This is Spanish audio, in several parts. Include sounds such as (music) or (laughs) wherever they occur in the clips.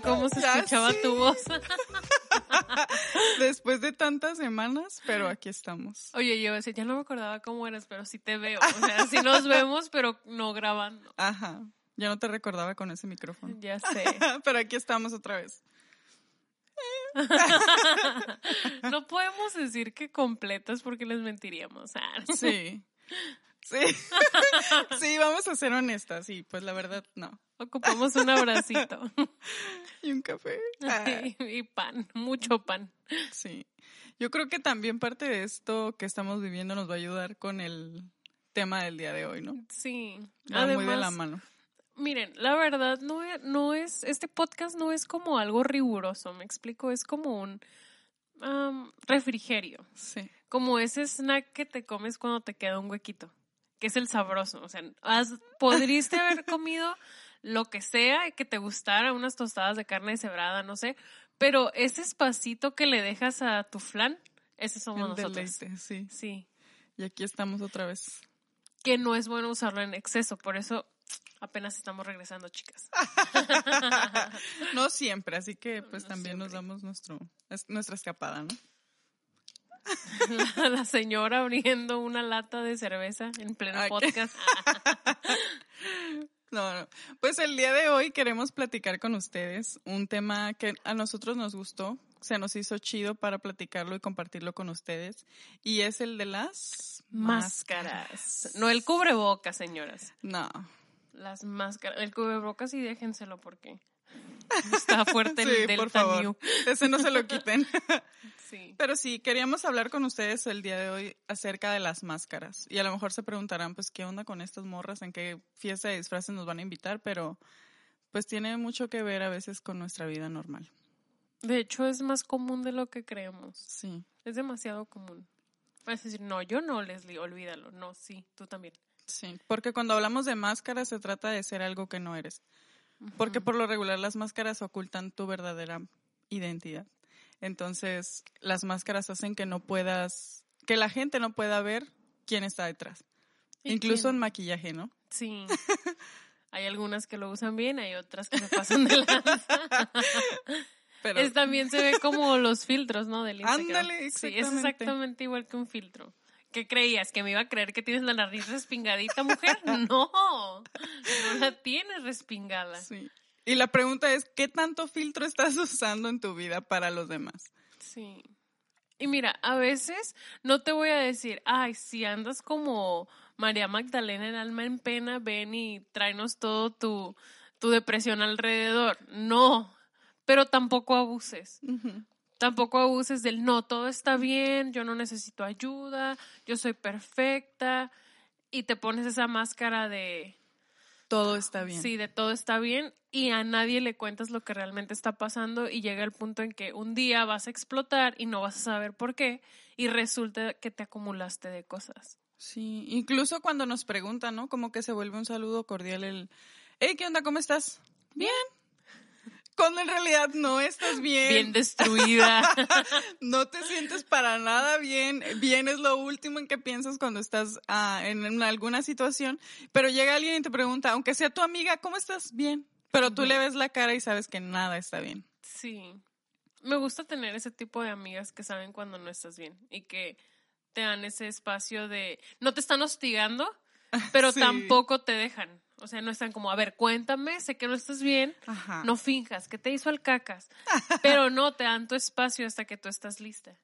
cómo se escuchaba tu voz. (laughs) Después de tantas semanas, pero aquí estamos. Oye, yo decía, ya no me acordaba cómo eras, pero sí te veo. O sea, sí nos (laughs) vemos, pero no grabando. Ajá. Ya no te recordaba con ese micrófono. Ya (laughs) sé. pero aquí estamos otra vez. no podemos decir que completas porque les mentiríamos. Ah, sí. Sí. (laughs) sí, vamos a ser honestas. Sí, pues la verdad, no. Ocupamos un abracito. (laughs) y un café. y pan, mucho pan. Sí. Yo creo que también parte de esto que estamos viviendo nos va a ayudar con el tema del día de hoy, ¿no? Sí. Va muy de la mano. Miren, la verdad no, e, no es, este podcast no es como algo riguroso, me explico, es como un refrigerio. Sí. Como ese snack que te comes cuando te queda un huequito, que es el sabroso. O sea, has, podríste haber comido lo que sea que te gustara, unas tostadas de carne deshebrada, no sé, pero ese espacito que le dejas a tu flan, ese somos nosotros. sí. Sí. Y aquí estamos otra vez. Que no es bueno usarlo en exceso, por eso apenas estamos regresando, chicas. (laughs) no siempre, así que pues también nos damos nuestro, nuestra escapada, ¿no? (laughs) La, señora abriendo una lata de cerveza en pleno podcast. (laughs) No, no. Pues el día de hoy queremos platicar con ustedes un tema que a nosotros nos gustó, se nos hizo chido para platicarlo y compartirlo con ustedes, y es el de las máscaras. No el cubrebocas, señoras. No. Las máscaras. El cubrebocas y déjenselo porque está fuerte el sí, por favor. Ese no se lo quiten. (laughs) sí. Pero sí, queríamos hablar con ustedes el día de hoy acerca de las máscaras. Y a lo mejor se preguntarán, pues, ¿qué onda con estas morras? ¿En qué fiesta de disfraces nos van a invitar? Pero, pues, tiene mucho que ver a veces con nuestra vida normal. De hecho, es más común de lo que creemos. Sí. Es demasiado común. Puedes decir, no, yo no, Leslie, olvídalo. No, sí, tú también. Sí, porque cuando hablamos de máscaras se trata de ser algo que no eres. Porque por lo regular las máscaras ocultan tu verdadera identidad. Entonces, las máscaras hacen que no puedas, que la gente no pueda ver quién está detrás. Incluso en maquillaje, ¿no? Sí. (laughs) hay algunas que lo usan bien, hay otras que se pasan de lanza. (laughs) Pero... Es, también se ve como los filtros, ¿no? Del Instagram. Ándale, exactamente. Sí, es exactamente igual que un filtro. ¿Qué creías? ¿Que me iba a creer que tienes la nariz respingadita, mujer? (laughs) No, no la tienes respingada. Sí. Y la pregunta es, ¿qué tanto filtro estás usando en tu vida para los demás? Sí. Y mira, a veces no te voy a decir, ay, si andas como María Magdalena en alma en pena, ven y tráenos todo tu, tu depresión alrededor. No, pero tampoco abuses tampoco abuses del no, todo está bien, yo no necesito ayuda, yo soy perfecta y te pones esa máscara de todo está bien. Sí, de todo está bien y a nadie le cuentas lo que realmente está pasando y llega el punto en que un día vas a explotar y no vas a saber por qué y resulta que te acumulaste de cosas. Sí, incluso cuando nos preguntan, ¿no? Como que se vuelve un saludo cordial el, hey, ¿qué onda? ¿Cómo estás? Bien cuando en realidad no estás bien. Bien destruida. (laughs) no te sientes para nada bien. Bien es lo último en que piensas cuando estás ah, en, alguna situación. Pero llega alguien y te pregunta, aunque sea tu amiga, ¿cómo estás? Bien. Pero tú le ves la cara y sabes que nada está bien. Sí. Me gusta tener ese tipo de amigas que saben cuando no estás bien y que te dan ese espacio de... No te están hostigando, pero (laughs) tampoco te dejan. O sea, no están como, a ver, cuéntame, sé que no estás bien, no finjas, que te hizo al cacas. (laughs) Pero no, te dan tu espacio hasta que tú estás lista.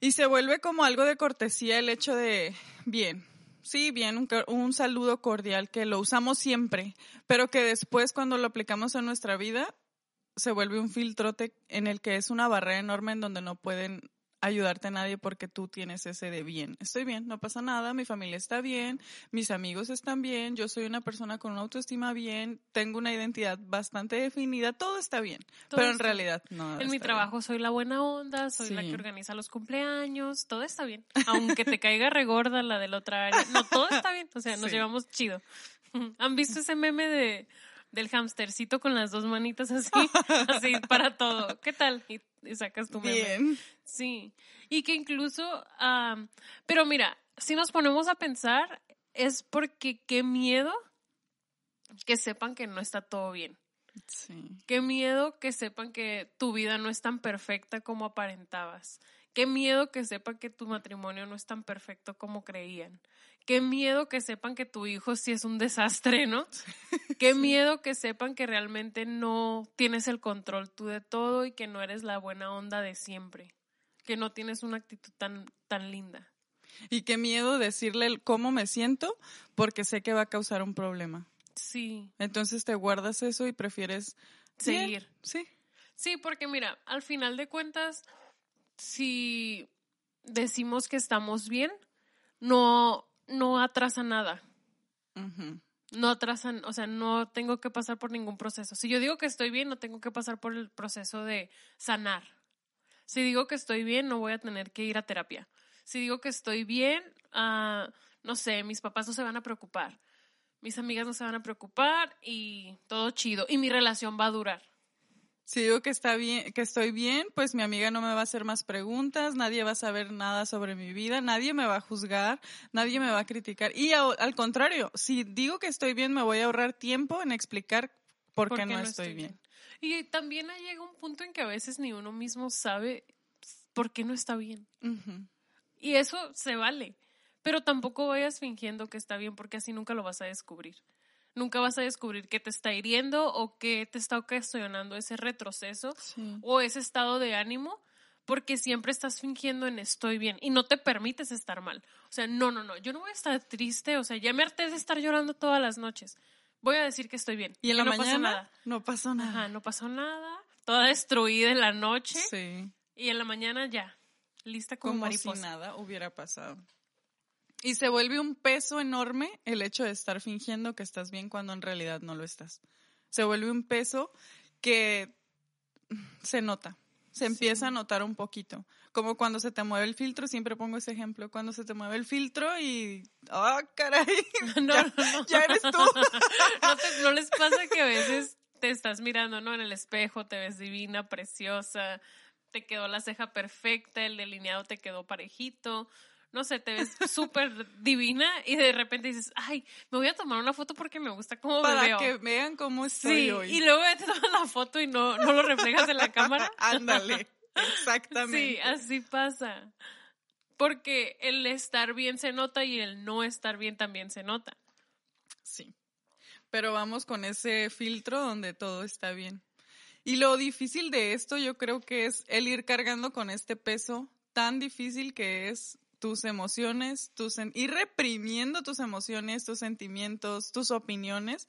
Y se vuelve como algo de cortesía el hecho de, bien, sí, bien, un, un, saludo cordial que lo usamos siempre, pero que después cuando lo aplicamos a nuestra vida, se vuelve un filtrote en el que es una barrera enorme en donde no pueden ayudarte a nadie porque tú tienes ese de bien. Estoy bien, no pasa nada, mi familia está bien, mis amigos están bien, yo soy una persona con una autoestima bien, tengo una identidad bastante definida, todo está bien. pero en realidad no. En mi trabajo soy la buena onda, soy la que organiza los cumpleaños, todo está bien. Aunque te caiga regorda la de la otra área, no, todo está bien, o sea, nos llevamos chido. (laughs) ¿Han visto ese meme de del hamstercito con las dos manitas así, (laughs) así para todo. ¿Qué tal? Y, sacas tu meme. Bien. Sí. Y que incluso, pero mira, si nos ponemos a pensar, es porque qué miedo que sepan que no está todo bien. Sí. Qué miedo que sepan que tu vida no es tan perfecta como aparentabas. Qué miedo que sepan que tu matrimonio no es tan perfecto como creían. Qué miedo que sepan que tu hijo sí es un desastre, ¿no? Qué miedo que sepan que realmente no tienes el control tú de todo y que no eres la buena onda de siempre. Que no tienes una actitud tan, tan linda. Y qué miedo decirle el cómo me siento porque sé que va a causar un problema. Sí. Entonces te guardas eso y prefieres bien, Seguir. Sí. Sí, porque mira, al final de cuentas, si decimos que estamos bien, no, no atrasa nada. No atrasan, o sea, no tengo que pasar por ningún proceso. Si yo digo que estoy bien, no tengo que pasar por el proceso de sanar. Si digo que estoy bien, no voy a tener que ir a terapia. Si digo que estoy bien, ah, no sé, mis papás no se van a preocupar. Mis amigas no se van a preocupar y todo chido. Y mi relación va a durar. Si digo que está bien, que estoy bien, pues mi amiga no me va a hacer más preguntas, nadie va a saber nada sobre mi vida, nadie me va a juzgar, nadie me va a criticar. Y a- al contrario, si digo que estoy bien, me voy a ahorrar tiempo en explicar por, qué no, estoy, bien. Y también llega un punto en que a veces ni uno mismo sabe por qué no está bien. Y eso se vale. Pero tampoco vayas fingiendo que está bien porque así nunca lo vas a descubrir. Nunca vas a descubrir qué te está hiriendo o qué te está ocasionando ese retroceso Sí. o ese estado de ánimo porque siempre estás fingiendo en estoy bien y no te permites estar mal. O sea, no, no, no, yo no voy a estar triste, o sea, ya me harté de estar llorando todas las noches. Voy a decir que estoy bien. Y en la no pasó mañana nada. no pasó nada. Ajá, no pasó nada. Toda destruida en la noche Sí. y en la mañana ya, lista como, Como mariposa. si nada hubiera pasado. Y se vuelve un peso enorme el hecho de estar fingiendo que estás bien cuando en realidad no lo estás. Se vuelve un peso que se nota, se empieza a notar un poquito. Como cuando se te mueve el filtro, siempre pongo ese ejemplo, cuando se te mueve el filtro y, ¡ah, caray! (laughs) No, ya, no, no. ya eres tú. (laughs) ¿No, te- no les pasa que a veces te estás mirando, ¿no? En el espejo, te ves divina, preciosa, te quedó la ceja perfecta, el delineado te quedó parejito, no sé, te ves súper (laughs) divina y de repente dices, ay, me voy a tomar una foto porque me gusta cómo me Para veo. que vean cómo estoy sí, hoy. y luego te tomas la foto y no, no lo reflejas en la (laughs) cámara. Ándale, (laughs) exactamente. Sí, así pasa. Porque el estar bien se nota y el no estar bien también se nota. Sí. Pero vamos con ese filtro donde todo está bien. Y lo difícil de esto yo creo que es el ir cargando con este peso tan difícil que es tus emociones, tus ir reprimiendo tus emociones, tus sentimientos, tus opiniones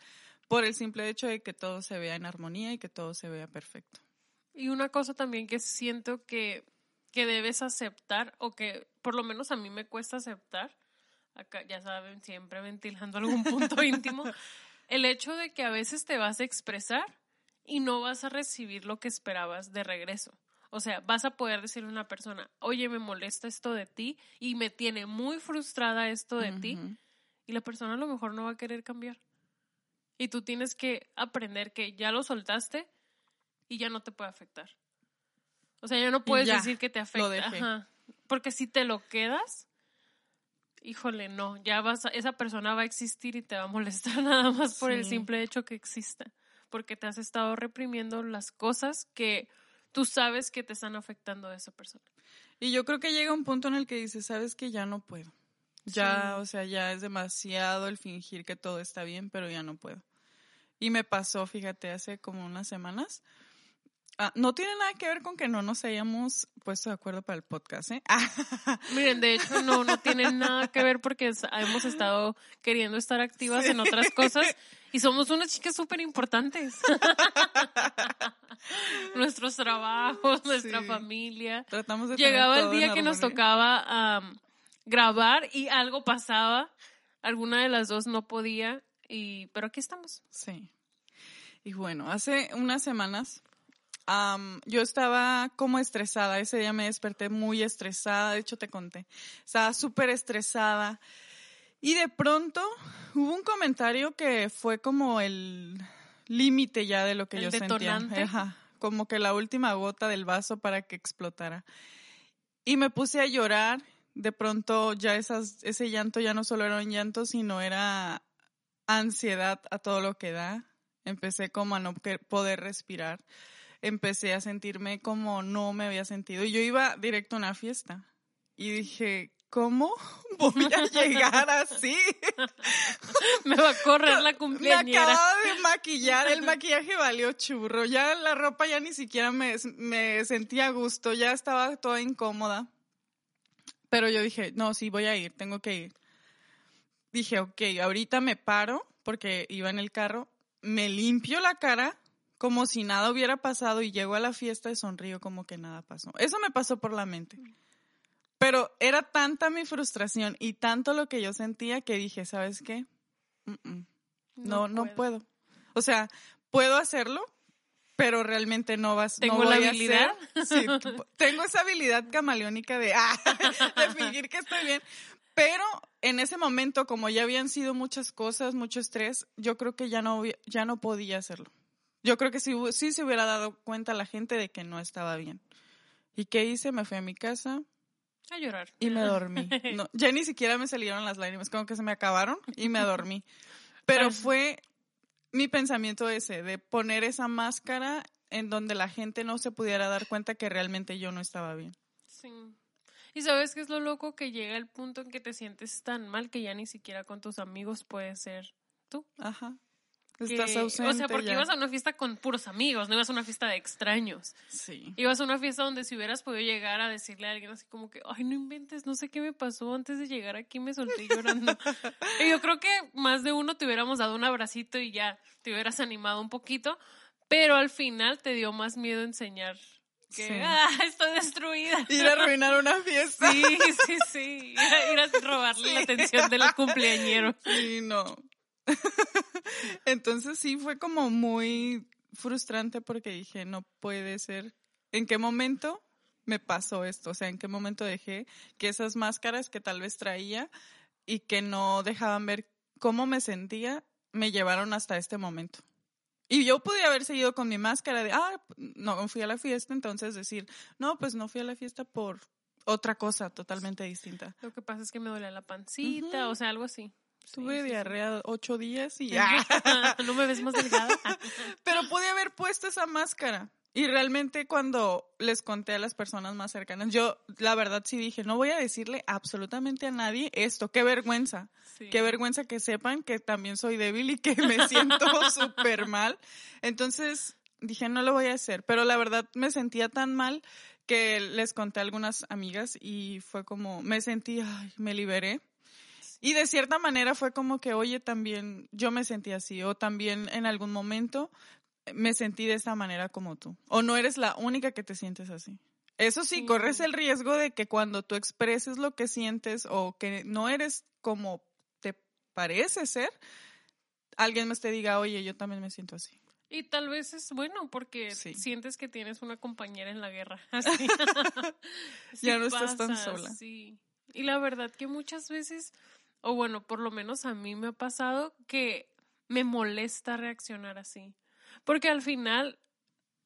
por el simple hecho de que todo se vea en armonía y que todo se vea perfecto. Y una cosa también que siento que, que debes aceptar, o que por lo menos a mí me cuesta aceptar, acá ya saben, siempre ventilando algún punto (laughs) íntimo, el hecho de que a veces te vas a expresar y no vas a recibir lo que esperabas de regreso. O sea, vas a poder decirle a una persona, oye, me molesta esto de ti y me tiene muy frustrada esto de ti, y la persona a lo mejor no va a querer cambiar. Y tú tienes que aprender que ya lo soltaste y ya no te puede afectar. O sea, ya no puedes ya, decir que te afecta. Ajá. Porque si te lo quedas, híjole, no, ya vas a- esa persona va a existir y te va a molestar (laughs) nada más por el simple hecho que exista. Porque te has estado reprimiendo las cosas que tú sabes que te están afectando a esa persona. Y yo creo que llega un punto en el que dices, sabes que ya no puedo. Ya, Sí. o sea, ya es demasiado el fingir que todo está bien, pero ya no puedo. Y me pasó, fíjate, hace como unas semanas. Ah, no tiene nada que ver con que no nos hayamos puesto de acuerdo para el podcast, ¿eh? (laughs) Miren, de hecho, no, no tiene nada que ver porque hemos estado queriendo estar activas en otras cosas (laughs) y somos unas chicas súper importantes. (laughs) (laughs) Nuestros trabajos, nuestra Sí. familia. Tratamos de Llegaba el día que nos tocaba grabar y algo pasaba. Alguna de las dos no podía, y pero aquí estamos. Sí. Y bueno, hace unas semanas yo estaba como estresada. Ese día me desperté muy estresada. De hecho, te conté. Estaba súper estresada. Y de pronto hubo un comentario que fue como el límite ya de lo que ¿El yo detonante? sentía. Ajá, como que la última gota del vaso para que explotara. Y me puse a llorar. De pronto ya esas, ese llanto ya no solo era un llanto, sino era ansiedad a todo lo que da. Empecé como a no poder respirar. Empecé a sentirme como no me había sentido. Y yo iba directo a una fiesta. Y dije, ¿cómo voy a (laughs) llegar así? Me va a correr la (laughs) Me cumpleañera. acababa de maquillar, el (laughs) maquillaje valió churro. Ya la ropa ya ni siquiera me, me sentía a gusto, ya estaba toda incómoda. Pero yo dije, no, sí, voy a ir, tengo que ir. Dije, ok, ahorita me paro, porque iba en el carro, me limpio la cara como si nada hubiera pasado y llego a la fiesta y sonrío como que nada pasó. Eso me pasó por la mente. Pero era tanta mi frustración y tanto lo que yo sentía que dije, ¿sabes qué? Mm, mm. No, no puedo. O sea, puedo hacerlo, pero realmente no vas. ¿Tengo no la a habilidad? hacer- Sí, (laughs) tengo esa habilidad camaleónica de, ah, (laughs) de fingir que estoy bien. Pero en ese momento, como ya habían sido muchas cosas, mucho estrés, yo creo que ya no, ya no podía hacerlo. Yo creo que sí, sí se hubiera dado cuenta la gente de que no estaba bien. ¿Y qué hice? Me fui a mi casa, A llorar. y me dormí. (laughs) No, ya ni siquiera me salieron las lágrimas, como que se me acabaron y me dormí. (laughs) Pero fue mi pensamiento ese, de poner esa máscara en donde la gente no se pudiera dar cuenta que realmente yo no estaba bien. Sí. Y sabes qué es lo loco que llega el punto en que te sientes tan mal que ya ni siquiera con tus amigos puedes ser tú. Ajá. Que- Estás ausente. o sea, porque ya. ibas a una fiesta con puros amigos, no ibas a una fiesta de extraños. Sí. Ibas a una fiesta donde si hubieras podido llegar a decirle a alguien así como que, ay, no inventes, no sé qué me pasó antes de llegar aquí, me solté llorando. (laughs) y yo creo que más de uno te hubiéramos dado un abracito y ya te hubieras animado un poquito, pero al final te dio más miedo enseñar que, Sí. ah, estoy destruida. (laughs) Ir a arruinar una fiesta. Sí, sí, sí. Ir a, ir a robarle la atención del cumpleañero. Sí, no. (laughs) Entonces sí fue como muy frustrante porque dije, no puede ser. ¿En qué momento me pasó esto? O sea, ¿en qué momento dejé que esas máscaras que tal vez traía y que no dejaban ver cómo me sentía, me llevaron hasta este momento? Y yo podía haber seguido con mi máscara de, ah, no fui a la fiesta, entonces decir, no, pues no fui a la fiesta por otra cosa totalmente distinta. Lo que pasa es que me dolía la pancita, o sea, algo así. Tuve sí, sí. diarrea ocho días y Ya. ya. (laughs) ¿No me ves más delgada? Pero pude haber puesto esa máscara. Y realmente cuando les conté a las personas más cercanas, yo la verdad sí dije, no voy a decirle absolutamente a nadie esto, qué vergüenza. Sí. Qué vergüenza que sepan que también soy débil y que me siento (laughs) súper mal. Entonces dije, no lo voy a hacer. Pero la verdad me sentía tan mal que les conté a algunas amigas y fue como, me sentí, ay, me liberé. Y de cierta manera fue como que, oye, también yo me sentí así, o también en algún momento me sentí de esa manera como tú. O no eres la única que te sientes así. Eso sí, Sí. corres el riesgo de que cuando tú expreses lo que sientes o que no eres como te parece ser, alguien más te diga, oye, yo también me siento así. Y tal vez es bueno porque Sí. sientes que tienes una compañera en la guerra. (laughs) Así. (laughs) Sí Ya no estás tan sola. Sí. Y la verdad que muchas veces, o bueno, por lo menos a mí me ha pasado que me molesta reaccionar así. Porque al final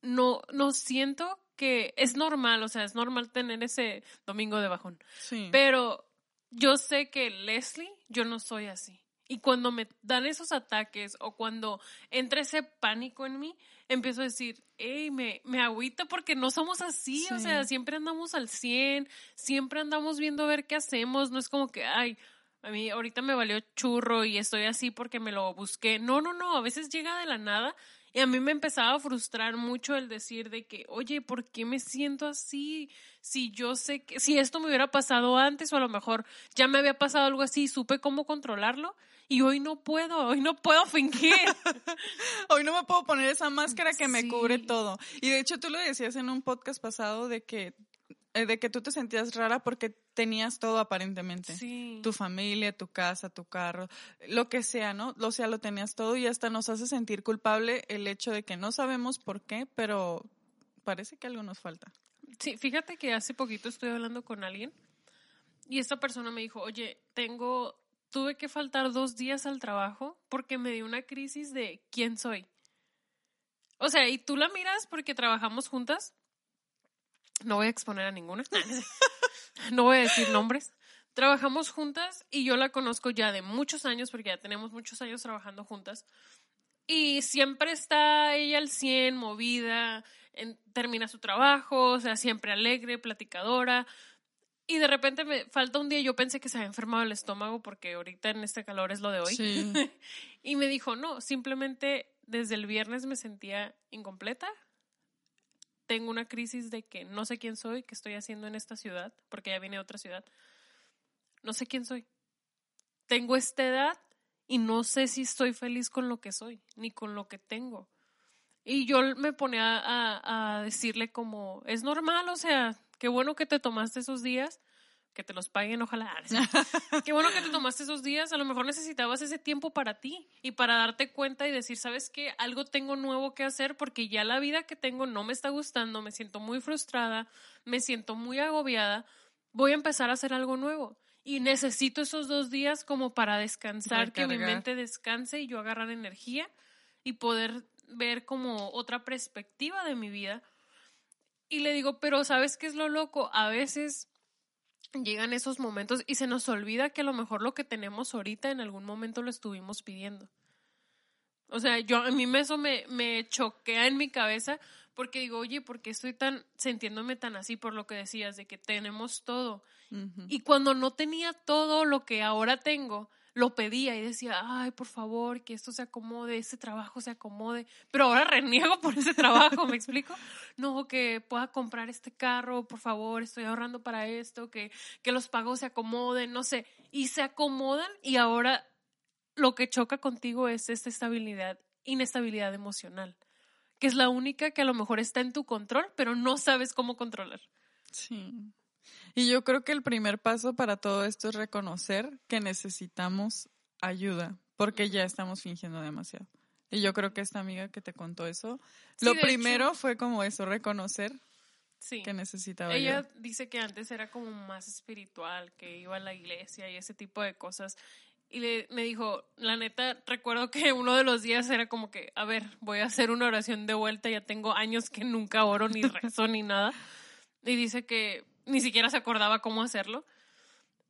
no, no siento que es normal, o sea, es normal tener ese domingo de bajón. Sí. Pero yo sé que Leslie, yo no soy así. Y cuando me dan esos ataques o cuando entra ese pánico en mí, empiezo a decir, hey, me, me agüita porque no somos así. O sea, siempre andamos al 100, siempre andamos viendo a ver qué hacemos. No es como que, ay, a mí ahorita me valió churro y estoy así porque me lo busqué. No, no, no, a veces llega de la nada y a mí me empezaba a frustrar mucho el decir de que, oye, ¿por qué me siento así? Si yo sé que, si esto me hubiera pasado antes o a lo mejor ya me había pasado algo así y supe cómo controlarlo y hoy no puedo, hoy no puedo fingir. (laughs) Hoy no me puedo poner esa máscara que me cubre todo. Y de hecho tú lo decías en un podcast pasado de que de que tú te sentías rara porque tenías todo aparentemente. Sí. Tu familia, tu casa, tu carro, lo que sea, ¿no? O sea, lo tenías todo y hasta nos hace sentir culpable el hecho de que no sabemos por qué, pero parece que algo nos falta. Sí, fíjate que hace poquito estoy hablando con alguien y esta persona me dijo, oye, tengo, tuve que faltar dos días al trabajo porque me dio una crisis de quién soy. O sea, y tú la miras porque trabajamos juntas. No voy a exponer a ninguna. (laughs) no voy a decir nombres. Trabajamos juntas y yo la conozco ya de muchos años porque ya tenemos muchos años trabajando juntas. Y siempre está ella al 100, movida, termina su trabajo, o sea, siempre alegre, platicadora. Y de repente me falta un día, yo pensé que se había enfermado el estómago porque ahorita en este calor es lo de hoy. (laughs) y me dijo, no, simplemente desde el viernes me sentía incompleta. Tengo una crisis de que no sé quién soy, qué estoy haciendo en esta ciudad, porque ya vine a otra ciudad. No sé quién soy. Tengo esta edad y no sé si estoy feliz con lo que soy, ni con lo que tengo. Y yo me ponía a, decirle como, es normal, o sea, qué bueno que te tomaste esos días, que te los paguen, ojalá. (laughs) (laughs) qué bueno que te tomaste esos días, a lo mejor necesitabas ese tiempo para ti y para darte cuenta y decir, ¿sabes qué? Algo tengo nuevo que hacer porque ya la vida que tengo no me está gustando, me siento muy frustrada, me siento muy agobiada, voy a empezar a hacer algo nuevo. Y necesito esos dos días como para descansar, que mi mente descanse y yo agarrar energía y poder ver como otra perspectiva de mi vida. Y le digo, pero ¿sabes qué es lo loco? A veces llegan esos momentos y se nos olvida que a lo mejor lo que tenemos ahorita en algún momento lo estuvimos pidiendo. O sea, yo a mí eso me, me choquea en mi cabeza porque digo, oye, ¿por qué estoy tan sintiéndome tan así por lo que decías de que tenemos todo? Y cuando no tenía todo lo que ahora tengo, lo pedía y decía, ay, por favor, que esto se acomode, ese trabajo se acomode, pero ahora reniego por ese trabajo, ¿me explico? (laughs) No, que pueda comprar este carro, por favor, estoy ahorrando para esto, que, que los pagos se acomoden, no sé, y se acomodan y ahora lo que choca contigo es esta estabilidad, inestabilidad emocional, que es la única que a lo mejor está en tu control, pero no sabes cómo controlar. Sí. Y yo creo que el primer paso para todo esto es reconocer que necesitamos ayuda, porque ya estamos fingiendo demasiado. Y yo creo que esta amiga que te contó eso, lo primero fue como eso, reconocer que necesitaba Ella dice que antes era como más espiritual, que iba a la iglesia y ese tipo de cosas. Y le, me dijo, la neta, recuerdo que uno de los días era como que, a ver, voy a hacer una oración de vuelta, ya tengo años que nunca oro ni rezo ni nada. Y dice que ni siquiera se acordaba cómo hacerlo,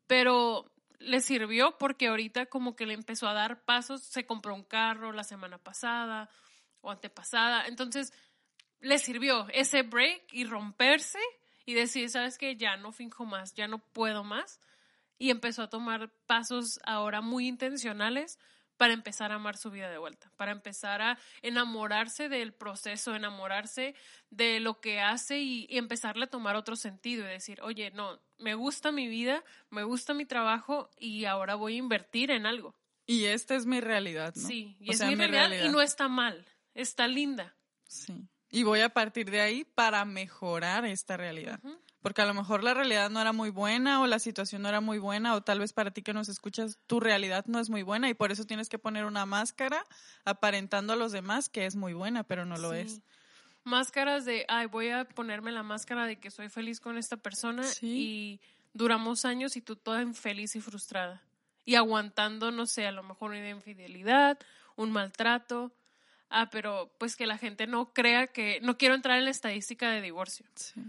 pero le sirvió porque ahorita como que le empezó a dar pasos, se compró un carro la semana pasada o antepasada, entonces le sirvió ese break y romperse y decir, sabes que ya no finjo más, ya no puedo más, y empezó a tomar pasos ahora muy intencionales para empezar a amar su vida de vuelta, para empezar a enamorarse del proceso, enamorarse de lo que hace y, empezarle a tomar otro sentido y decir, oye, no, me gusta mi vida, me gusta mi trabajo y ahora voy a invertir en algo. Y esta es mi realidad, ¿no? Sí, y es mi, realidad, y no está mal, está linda. Sí. Y voy a partir de ahí para mejorar esta realidad porque a lo mejor la realidad no era muy buena o la situación no era muy buena o tal vez para ti que nos escuchas tu realidad no es muy buena y por eso tienes que poner una máscara aparentando a los demás que es muy buena, pero no lo es. Máscaras de, ay, voy a ponerme la máscara de que soy feliz con esta persona y duramos años y tú toda infeliz y frustrada. Y aguantando, no sé, a lo mejor una infidelidad, un maltrato. Ah, pero pues que la gente no crea que, no quiero entrar en la estadística de divorcio. Sí.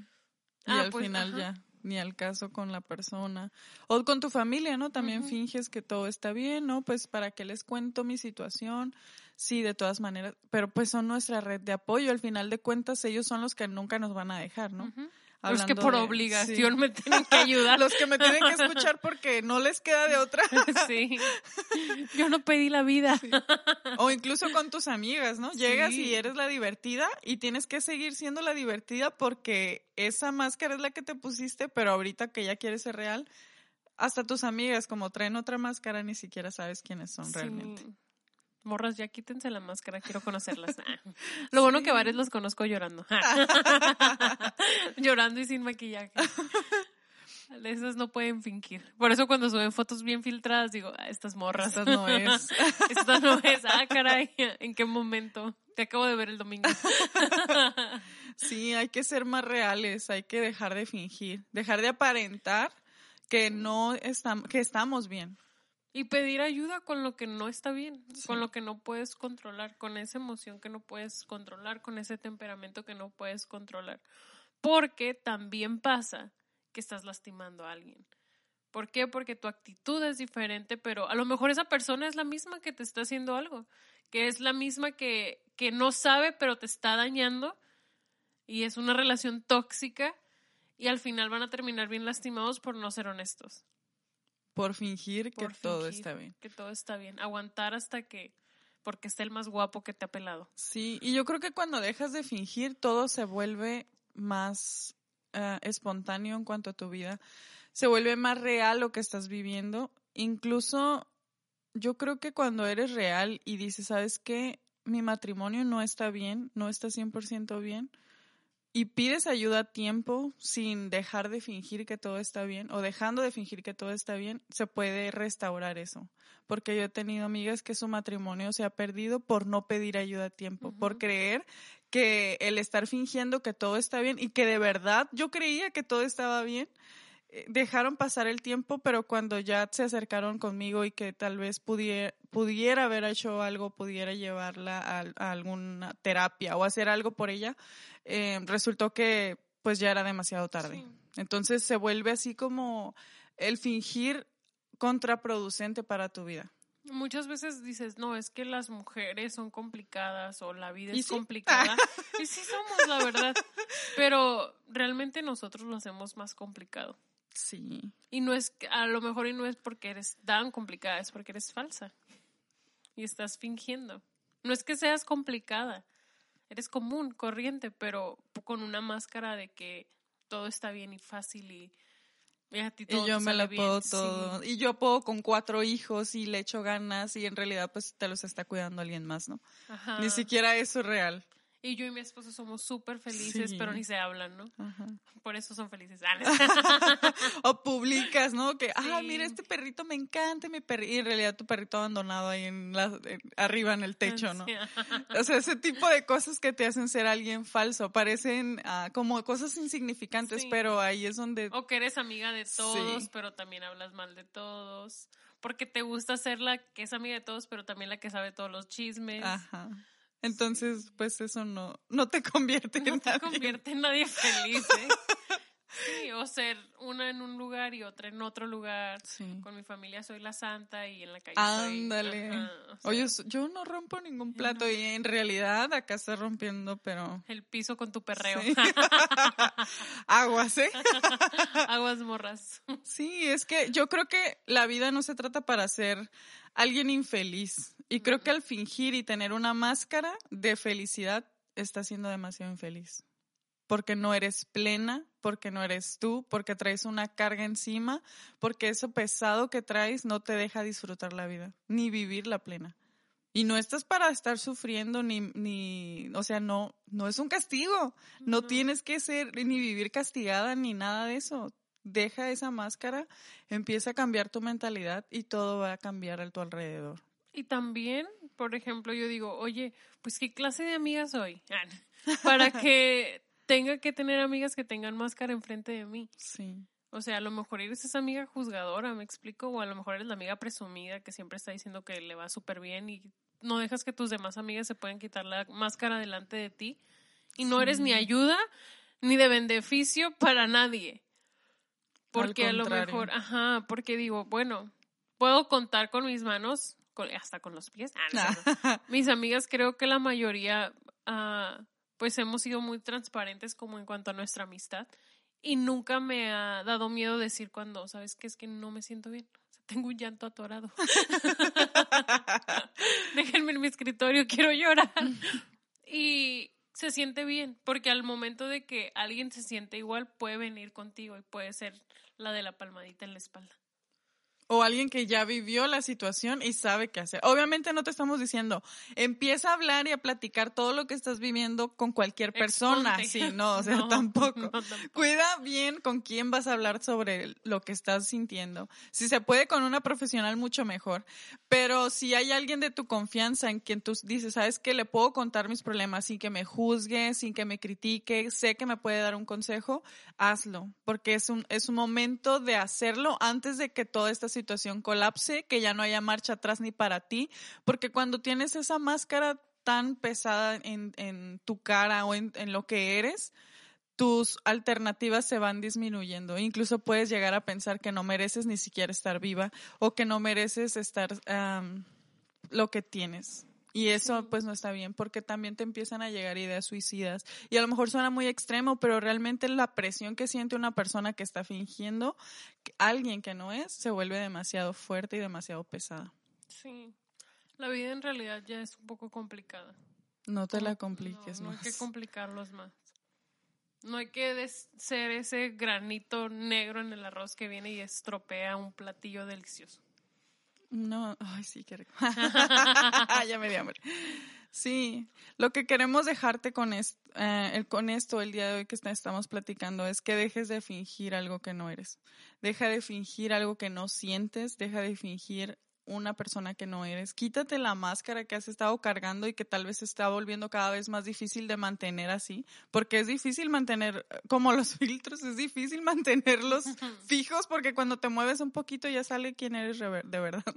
Y ah, al pues, final ya, ni al caso con la persona. O con tu familia, ¿no? También finges que todo está bien, ¿no? Pues para qué les cuento mi situación. Sí, de todas maneras, pero pues son nuestra red de apoyo. Al final de cuentas, ellos son los que nunca nos van a dejar, ¿no? Los que por obligación me tienen que ayudar. (laughs) Los que me tienen que escuchar porque no les queda de otra. (laughs) sí. Yo no pedí la vida. O incluso con tus amigas, ¿no? Llegas y eres la divertida y tienes que seguir siendo la divertida porque esa máscara es la que te pusiste, pero ahorita que ya quieres ser real, hasta tus amigas como traen otra máscara ni siquiera sabes quiénes son realmente morras, ya quítense la máscara, quiero conocerlas. (laughs) Lo bueno que varios los conozco llorando. (laughs) (laughs) llorando y sin maquillaje. Esas no pueden fingir. Por eso cuando suben fotos bien filtradas digo, ah, estas morras. Estas no es. Esta no es. Ah, caray, ¿en qué momento? Te acabo de ver el domingo. sí, hay que ser más reales, hay que dejar de fingir, dejar de aparentar que no estamos, que estamos bien. Y pedir ayuda con lo que no está bien, con lo que no puedes controlar, con esa emoción que no puedes controlar, con ese temperamento que no puedes controlar. Porque también pasa que estás lastimando a alguien. ¿Por qué? Porque tu actitud es diferente, pero a lo mejor esa persona es la misma que te está haciendo algo, que es la misma que, que no sabe pero te está dañando y es una relación tóxica y al final van a terminar bien lastimados por no ser honestos. Por fingir que todo está bien. Que todo está bien. Aguantar hasta que, porque esté el más guapo que te ha pelado. Sí, y yo creo que cuando dejas de fingir, todo se vuelve más eh, espontáneo en cuanto a tu vida. Se vuelve más real lo que estás viviendo. Incluso yo creo que cuando eres real y dices, ¿sabes qué? Mi matrimonio no está bien, no está 100% bien. Y pides ayuda a tiempo sin dejar de fingir que todo está bien o dejando de fingir que todo está bien, se puede restaurar eso. Porque yo he tenido amigas que su matrimonio se ha perdido por no pedir ayuda a tiempo, por creer que el estar fingiendo que todo está bien y que de verdad yo creía que todo estaba bien, dejaron pasar el tiempo, pero cuando ya se acercaron conmigo y que tal vez pudiera, pudiera haber hecho algo, pudiera llevarla a, a alguna terapia o hacer algo por ella, eh, resultó que pues ya era demasiado tarde. Sí. Entonces se vuelve así como el fingir contraproducente para tu vida. Muchas veces dices, no, es que las mujeres son complicadas o la vida ¿Y es sí? complicada. (laughs) y sí somos, la verdad. Pero realmente nosotros lo hacemos más complicado. Sí. Y no es, a lo mejor y no es porque eres tan complicada, es porque eres falsa. Y estás fingiendo. No es que seas complicada, eres común, corriente, pero con una máscara de que todo está bien y fácil y, y a ti todo Y yo me la bien. puedo Sí. todo. Y yo puedo con cuatro hijos y le echo ganas y en realidad pues te los está cuidando alguien más, ¿no? Ajá. Ni siquiera eso es real. Y yo y mi esposo somos súper felices, Sí. pero ni se hablan, ¿no? Ajá. Por eso son felices. (laughs) Ah, publicas, ¿no? Que, ah, Sí. mira, este perrito me encanta, mi perrito. Y en realidad tu perrito abandonado ahí en la, en- arriba en el techo, ¿no? Sí. O sea, ese tipo de cosas que te hacen ser alguien falso, parecen ah, como cosas insignificantes, Sí. pero ahí es donde... O que eres amiga de todos, pero también hablas mal de todos. Porque te gusta ser la que es amiga de todos, pero también la que sabe todos los chismes. Ajá. Entonces, pues eso no, no te (laughs) convierte No en te nadie. convierte en nadie (laughs) feliz, ¿eh? Sí, o ser una en un lugar y otra en otro lugar. Sí. Con mi familia soy la santa y en la calle soy... Ándale. ajá, o sea, Oye, yo no rompo ningún plato y en realidad acá estás rompiendo, pero El piso con tu perreo. Sí. (laughs) aguas, ¿eh? (laughs) Aguas morras. Sí, es que yo creo que la vida no se trata para ser alguien infeliz. Y creo que al fingir y tener una máscara de felicidad, estás siendo demasiado infeliz. Porque no eres plena, porque no eres tú, porque traes una carga encima, porque eso pesado que traes no te deja disfrutar la vida, ni vivir la plena. Y no estás para estar sufriendo, ni, ni, o sea, no, no es un castigo. No, No. tienes que ser ni vivir castigada ni nada de eso. Deja esa máscara, empieza a cambiar tu mentalidad y todo va a cambiar a tu alrededor. Y también, por ejemplo, yo digo, oye, pues qué clase de amiga soy. Ah. Para que tenga que tener amigas que tengan máscara enfrente de mí. Sí. O sea, a lo mejor eres esa amiga juzgadora, me explico, o a lo mejor eres la amiga presumida que siempre está diciendo que le va súper bien y no dejas que tus demás amigas se puedan quitar la máscara delante de ti. Y no eres ni ayuda ni de beneficio para nadie. Porque a lo mejor, ajá, porque digo, bueno, puedo contar con mis manos, con- hasta con los pies. Ah, no. (laughs) Mis amigas creo que la mayoría, ah, pues hemos sido muy transparentes como en cuanto a nuestra amistad y nunca me ha dado miedo decir cuando, ¿sabes qué? Es que no me siento bien. O sea, tengo un llanto atorado. (laughs) Déjenme en mi escritorio, quiero llorar. y se siente bien, porque al momento de que alguien se siente igual, puede venir contigo y puede ser la de la palmadita en la espalda. O alguien que ya vivió la situación y sabe qué hacer. Obviamente no te estamos diciendo, empieza a hablar y a platicar todo lo que estás viviendo con cualquier persona. Exponte. Sí, no, o (laughs) sea, No, tampoco. no, tampoco. Cuida bien con quién vas a hablar sobre lo que estás sintiendo. Si se puede con una profesional, mucho mejor. Pero si hay alguien de tu confianza en quien tú dices, sabes que le puedo contar mis problemas sin que me juzgue, sin que me critique, sé que me puede dar un consejo, hazlo. Porque es un, es un momento de hacerlo antes de que toda esta situación colapse, que ya no haya marcha atrás ni para ti. Porque cuando tienes esa máscara tan pesada en, en tu cara o en, en lo que eres, tus alternativas se van disminuyendo. Incluso puedes llegar a pensar que no mereces ni siquiera estar viva o que no mereces estar lo que tienes. Y eso pues no está bien porque también te empiezan a llegar ideas suicidas. Y a lo mejor suena muy extremo, pero realmente la presión que siente una persona que está fingiendo alguien que no es se vuelve demasiado fuerte y demasiado pesada. Sí. La vida en realidad ya es un poco complicada. No te la compliques no, más. No hay que complicarlos más. No hay que ser ese granito negro en el arroz que viene y estropea un platillo delicioso. No, ay, sí, qué rico. (laughs) ya me di hambre. Sí, lo que queremos dejarte con, eh, con esto el día de hoy que estamos platicando es que dejes de fingir algo que no eres. Deja de fingir algo que no sientes, deja de fingir una persona que no eres. Quítate la máscara que has estado cargando y que tal vez se está volviendo cada vez más difícil de mantener así, porque es difícil mantener, como los (laughs) filtros, es difícil mantenerlos (laughs) fijos porque cuando te mueves un poquito ya sale quién eres de verdad. (laughs)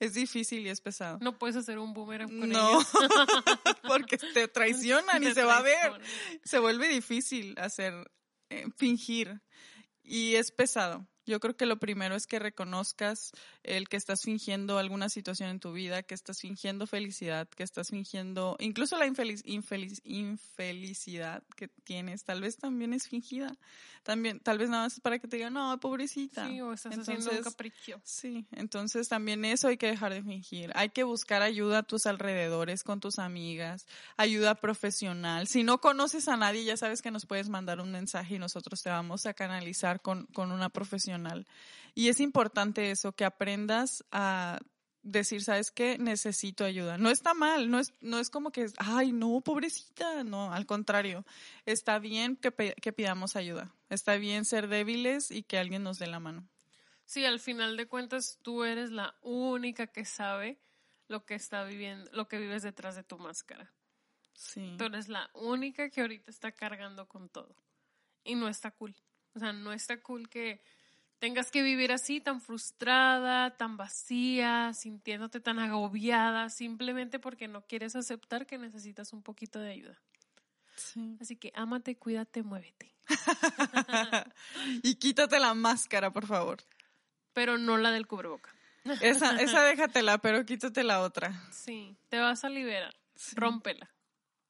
Es difícil y es pesado. No puedes hacer un boomerang con No, porque te traicionan y se va a ver. Se vuelve difícil hacer, eh, fingir y es pesado. Yo creo que lo primero es que reconozcas el que estás fingiendo alguna situación en tu vida, que estás fingiendo felicidad, que estás fingiendo incluso la infeliz, infeliz, infelicidad que tienes, tal vez también es fingida. También, tal vez nada más es para que te digan, no, pobrecita. Sí, o estás haciendo un capricho. Sí, entonces también eso hay que dejar de fingir. Hay que buscar ayuda a tus alrededores, con tus amigas, ayuda profesional. Si no conoces a nadie, ya sabes que nos puedes mandar un mensaje y nosotros te vamos a canalizar con, con una profesional y es importante eso, que aprendas a decir, ¿sabes qué? Necesito ayuda. No está mal, no es, no es como que, ay, no, pobrecita, no, al contrario, está bien que, que pidamos ayuda, está bien ser débiles y que alguien nos dé la mano. Sí, al final de cuentas tú eres la única que sabe lo que está viviendo, lo que vives detrás de tu máscara. Sí. Tú eres la única que ahorita está cargando con todo. Y no está cool. O sea, no está cool que tengas que vivir así, tan frustrada, tan vacía, sintiéndote tan agobiada, simplemente porque no quieres aceptar que necesitas un poquito de ayuda. Así que ámate, cuídate, muévete. (laughs) y quítate la máscara, por favor. Pero no la del cubreboca. esa, esa déjatela, pero quítate la otra. Sí, te vas a liberar. Rómpela.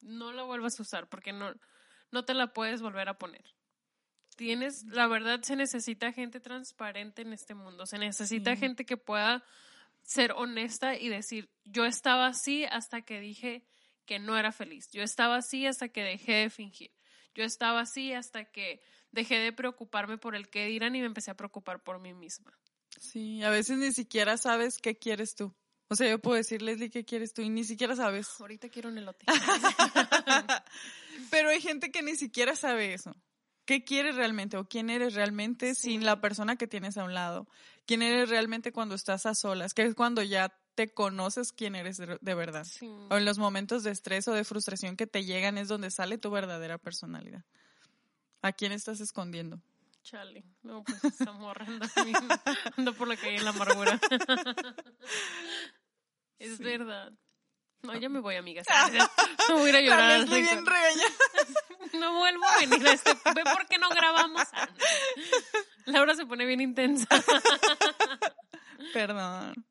No la vuelvas a usar porque no, no te la puedes volver a poner tienes, la verdad, se necesita gente transparente en este mundo, se necesita gente que pueda ser honesta y decir, yo estaba así hasta que dije que no era feliz, yo estaba así hasta que dejé de fingir, yo estaba así hasta que dejé de preocuparme por el que dirán y me empecé a preocupar por mí misma. Sí, a veces ni siquiera sabes qué quieres tú. O sea, yo puedo decir, Leslie, ¿qué quieres tú? Y ni siquiera sabes. Ahorita quiero un elote. (laughs) Pero hay gente que ni siquiera sabe eso qué quieres realmente o quién eres realmente sin la persona que tienes a un lado. Quién eres realmente cuando estás a solas, que es cuando ya te conoces quién eres de, verdad. O en los momentos de estrés o de frustración que te llegan es donde sale tu verdadera personalidad. ¿A quién estás escondiendo? Chale, no, pues esa morra anda, (laughs) por la calle en la amargura. (laughs) es verdad. No, ya me voy, amigas. (laughs) No voy a ir a llorar. Estoy bien regañada. (laughs) No vuelvo a venir a este. ¿Ve por qué no grabamos? Laura se pone bien intensa. (laughs) Perdón.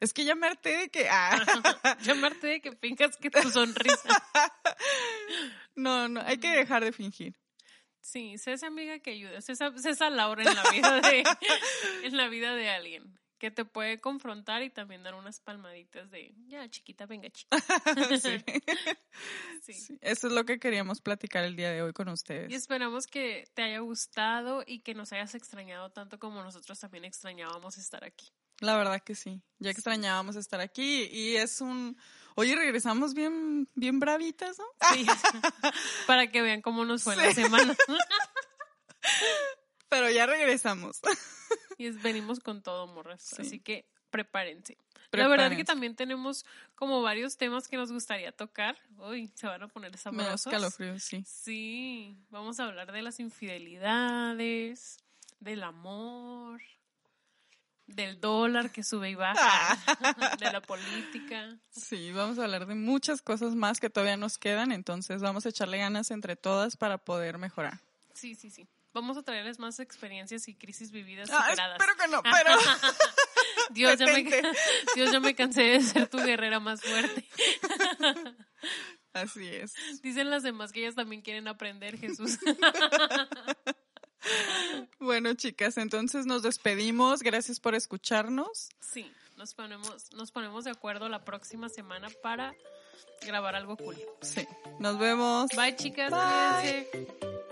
Es que ya me harté de que. Ah. (laughs) Harté de que finjas que tu sonrisa. No, no, hay que dejar de fingir. Sí, sé esa amiga que ayuda, sé esa, esa Laura en la vida de, en la vida de alguien que te puede confrontar y también dar unas palmaditas de, ya chiquita, venga chiquita. (laughs) (laughs) sí. Eso es lo que queríamos platicar el día de hoy con ustedes. Y esperamos que te haya gustado y que nos hayas extrañado tanto como nosotros también extrañábamos estar aquí. La verdad que sí, ya extrañábamos estar aquí y es un... Oye, regresamos bien, bien bravitas, ¿no? (laughs) Sí, para que vean cómo nos fue la semana. Pero ya regresamos. Y venimos con todo, morras. Así que prepárense. La verdad es que también tenemos como varios temas que nos gustaría tocar. Uy, se van a poner sabrosos. escalofríos, sí. Sí, vamos a hablar de las infidelidades, del amor, del dólar que sube y baja, (laughs) de la política. Sí, vamos a hablar de muchas cosas más que todavía nos quedan, entonces vamos a echarle ganas entre todas para poder mejorar. Sí, sí, sí. Vamos a traerles más experiencias y crisis vividas ah, Espero que no, pero... (laughs) Dios ya, me. (laughs) Dios, ya me cansé de ser tu guerrera más fuerte. (laughs) Así es. Dicen las demás que ellas también quieren aprender, Jesús. Bueno, chicas, entonces nos despedimos. Gracias por escucharnos. Sí, nos ponemos, nos ponemos de acuerdo la próxima semana para grabar algo cool. Sí. Nos vemos. Bye, chicas. Bye.